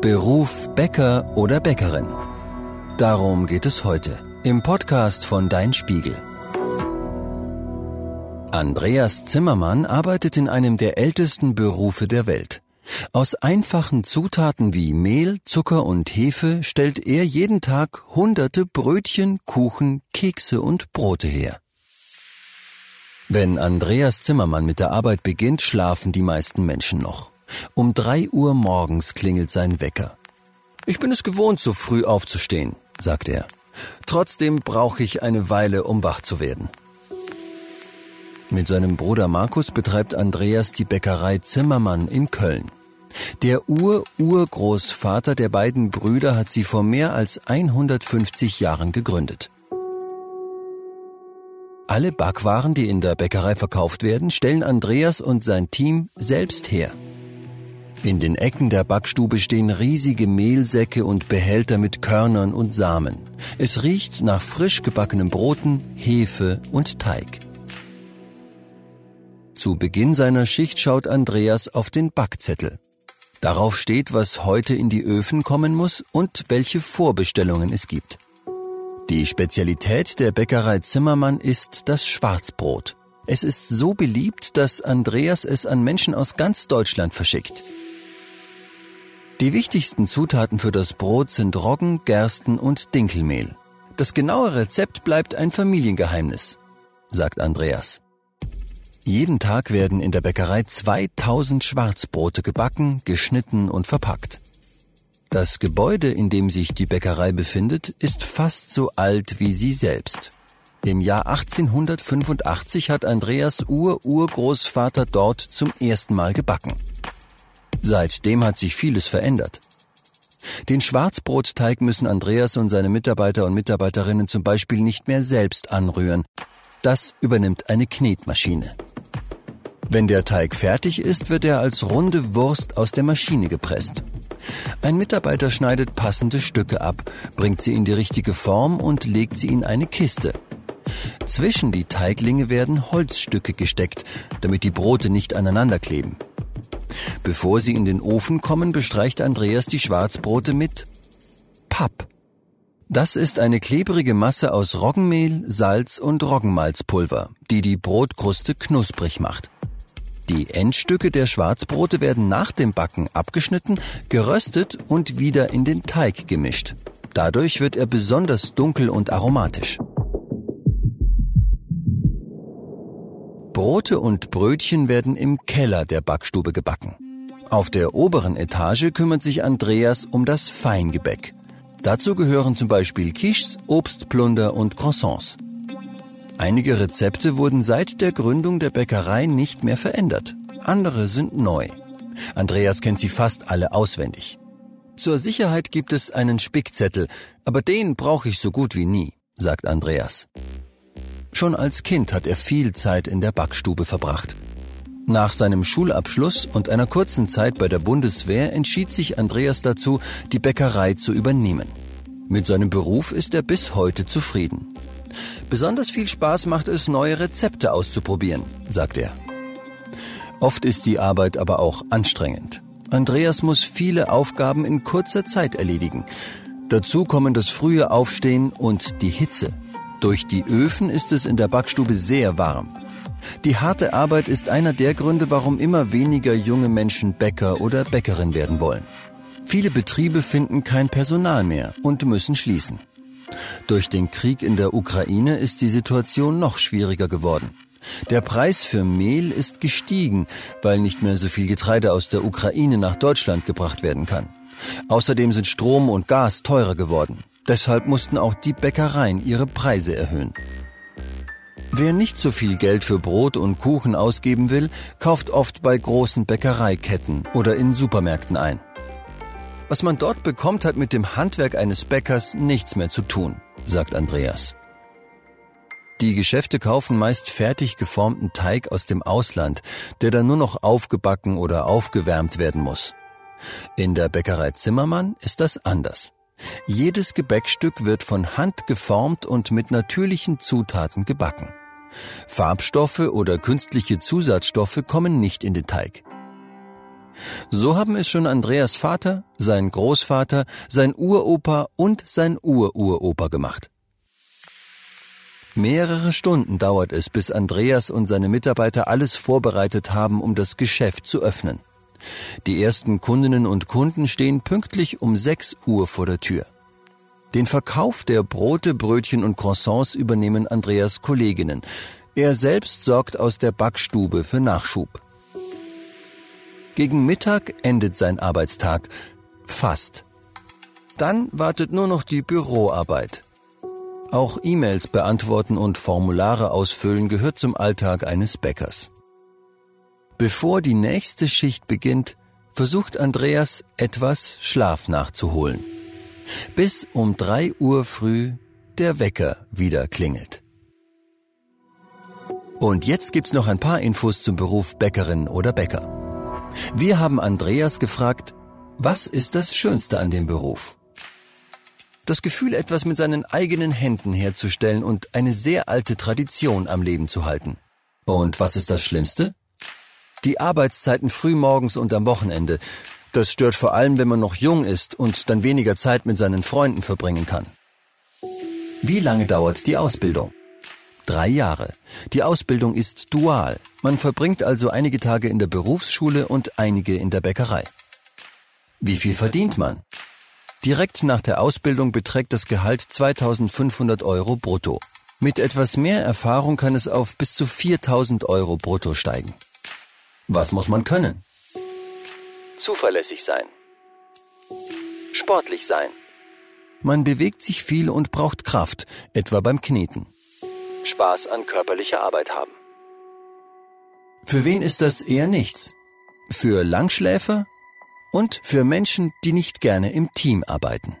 Beruf Bäcker oder Bäckerin. Darum geht es heute im Podcast von Dein Spiegel. Andreas Zimmermann arbeitet in einem der ältesten Berufe der Welt. Aus einfachen Zutaten wie Mehl, Zucker und Hefe stellt er jeden Tag hunderte Brötchen, Kuchen, Kekse und Brote her. Wenn Andreas Zimmermann mit der Arbeit beginnt, schlafen die meisten Menschen noch. Um drei Uhr morgens klingelt sein Wecker. Ich bin es gewohnt, so früh aufzustehen, sagt er. Trotzdem brauche ich eine Weile, um wach zu werden. Mit seinem Bruder Markus betreibt Andreas die Bäckerei Zimmermann in Köln. Der Ur-Urgroßvater der beiden Brüder hat sie vor mehr als 150 Jahren gegründet. Alle Backwaren, die in der Bäckerei verkauft werden, stellen Andreas und sein Team selbst her. In den Ecken der Backstube stehen riesige Mehlsäcke und Behälter mit Körnern und Samen. Es riecht nach frisch gebackenen Broten, Hefe und Teig. Zu Beginn seiner Schicht schaut Andreas auf den Backzettel. Darauf steht, was heute in die Öfen kommen muss und welche Vorbestellungen es gibt. Die Spezialität der Bäckerei Zimmermann ist das Schwarzbrot. Es ist so beliebt, dass Andreas es an Menschen aus ganz Deutschland verschickt. Die wichtigsten Zutaten für das Brot sind Roggen, Gersten und Dinkelmehl. Das genaue Rezept bleibt ein Familiengeheimnis, sagt Andreas. Jeden Tag werden in der Bäckerei 2000 Schwarzbrote gebacken, geschnitten und verpackt. Das Gebäude, in dem sich die Bäckerei befindet, ist fast so alt wie sie selbst. Im Jahr 1885 hat Andreas Ur-Urgroßvater dort zum ersten Mal gebacken. Seitdem hat sich vieles verändert. Den Schwarzbrotteig müssen Andreas und seine Mitarbeiter und Mitarbeiterinnen zum Beispiel nicht mehr selbst anrühren. Das übernimmt eine Knetmaschine. Wenn der Teig fertig ist, wird er als runde Wurst aus der Maschine gepresst. Ein Mitarbeiter schneidet passende Stücke ab, bringt sie in die richtige Form und legt sie in eine Kiste. Zwischen die Teiglinge werden Holzstücke gesteckt, damit die Brote nicht aneinander kleben. Bevor sie in den Ofen kommen, bestreicht Andreas die Schwarzbrote mit Papp. Das ist eine klebrige Masse aus Roggenmehl, Salz und Roggenmalzpulver, die die Brotkruste knusprig macht. Die Endstücke der Schwarzbrote werden nach dem Backen abgeschnitten, geröstet und wieder in den Teig gemischt. Dadurch wird er besonders dunkel und aromatisch. Brote und Brötchen werden im Keller der Backstube gebacken. Auf der oberen Etage kümmert sich Andreas um das Feingebäck. Dazu gehören zum Beispiel Quiches, Obstplunder und Croissants. Einige Rezepte wurden seit der Gründung der Bäckerei nicht mehr verändert. Andere sind neu. Andreas kennt sie fast alle auswendig. Zur Sicherheit gibt es einen Spickzettel, aber den brauche ich so gut wie nie, sagt Andreas. Schon als Kind hat er viel Zeit in der Backstube verbracht. Nach seinem Schulabschluss und einer kurzen Zeit bei der Bundeswehr entschied sich Andreas dazu, die Bäckerei zu übernehmen. Mit seinem Beruf ist er bis heute zufrieden. Besonders viel Spaß macht es, neue Rezepte auszuprobieren, sagt er. Oft ist die Arbeit aber auch anstrengend. Andreas muss viele Aufgaben in kurzer Zeit erledigen. Dazu kommen das frühe Aufstehen und die Hitze. Durch die Öfen ist es in der Backstube sehr warm. Die harte Arbeit ist einer der Gründe, warum immer weniger junge Menschen Bäcker oder Bäckerin werden wollen. Viele Betriebe finden kein Personal mehr und müssen schließen. Durch den Krieg in der Ukraine ist die Situation noch schwieriger geworden. Der Preis für Mehl ist gestiegen, weil nicht mehr so viel Getreide aus der Ukraine nach Deutschland gebracht werden kann. Außerdem sind Strom und Gas teurer geworden. Deshalb mussten auch die Bäckereien ihre Preise erhöhen. Wer nicht so viel Geld für Brot und Kuchen ausgeben will, kauft oft bei großen Bäckereiketten oder in Supermärkten ein. Was man dort bekommt, hat mit dem Handwerk eines Bäckers nichts mehr zu tun, sagt Andreas. Die Geschäfte kaufen meist fertig geformten Teig aus dem Ausland, der dann nur noch aufgebacken oder aufgewärmt werden muss. In der Bäckerei Zimmermann ist das anders. Jedes Gebäckstück wird von Hand geformt und mit natürlichen Zutaten gebacken. Farbstoffe oder künstliche Zusatzstoffe kommen nicht in den Teig. So haben es schon Andreas Vater, sein Großvater, sein Uropa und sein Ururopa gemacht. Mehrere Stunden dauert es, bis Andreas und seine Mitarbeiter alles vorbereitet haben, um das Geschäft zu öffnen. Die ersten Kundinnen und Kunden stehen pünktlich um 6 Uhr vor der Tür. Den Verkauf der Brote, Brötchen und Croissants übernehmen Andreas Kolleginnen. Er selbst sorgt aus der Backstube für Nachschub. Gegen Mittag endet sein Arbeitstag. Fast. Dann wartet nur noch die Büroarbeit. Auch E-Mails beantworten und Formulare ausfüllen gehört zum Alltag eines Bäckers. Bevor die nächste Schicht beginnt, versucht Andreas etwas Schlaf nachzuholen. Bis um drei Uhr früh der Wecker wieder klingelt. Und jetzt gibt's noch ein paar Infos zum Beruf Bäckerin oder Bäcker. Wir haben Andreas gefragt, was ist das Schönste an dem Beruf? Das Gefühl, etwas mit seinen eigenen Händen herzustellen und eine sehr alte Tradition am Leben zu halten. Und was ist das Schlimmste? Die Arbeitszeiten früh morgens und am Wochenende. Das stört vor allem, wenn man noch jung ist und dann weniger Zeit mit seinen Freunden verbringen kann. Wie lange dauert die Ausbildung? Drei Jahre. Die Ausbildung ist dual. Man verbringt also einige Tage in der Berufsschule und einige in der Bäckerei. Wie viel verdient man? Direkt nach der Ausbildung beträgt das Gehalt 2500 Euro brutto. Mit etwas mehr Erfahrung kann es auf bis zu 4000 Euro brutto steigen. Was muss man können? Zuverlässig sein. Sportlich sein. Man bewegt sich viel und braucht Kraft, etwa beim Kneten. Spaß an körperlicher Arbeit haben. Für wen ist das eher nichts? Für Langschläfer und für Menschen, die nicht gerne im Team arbeiten.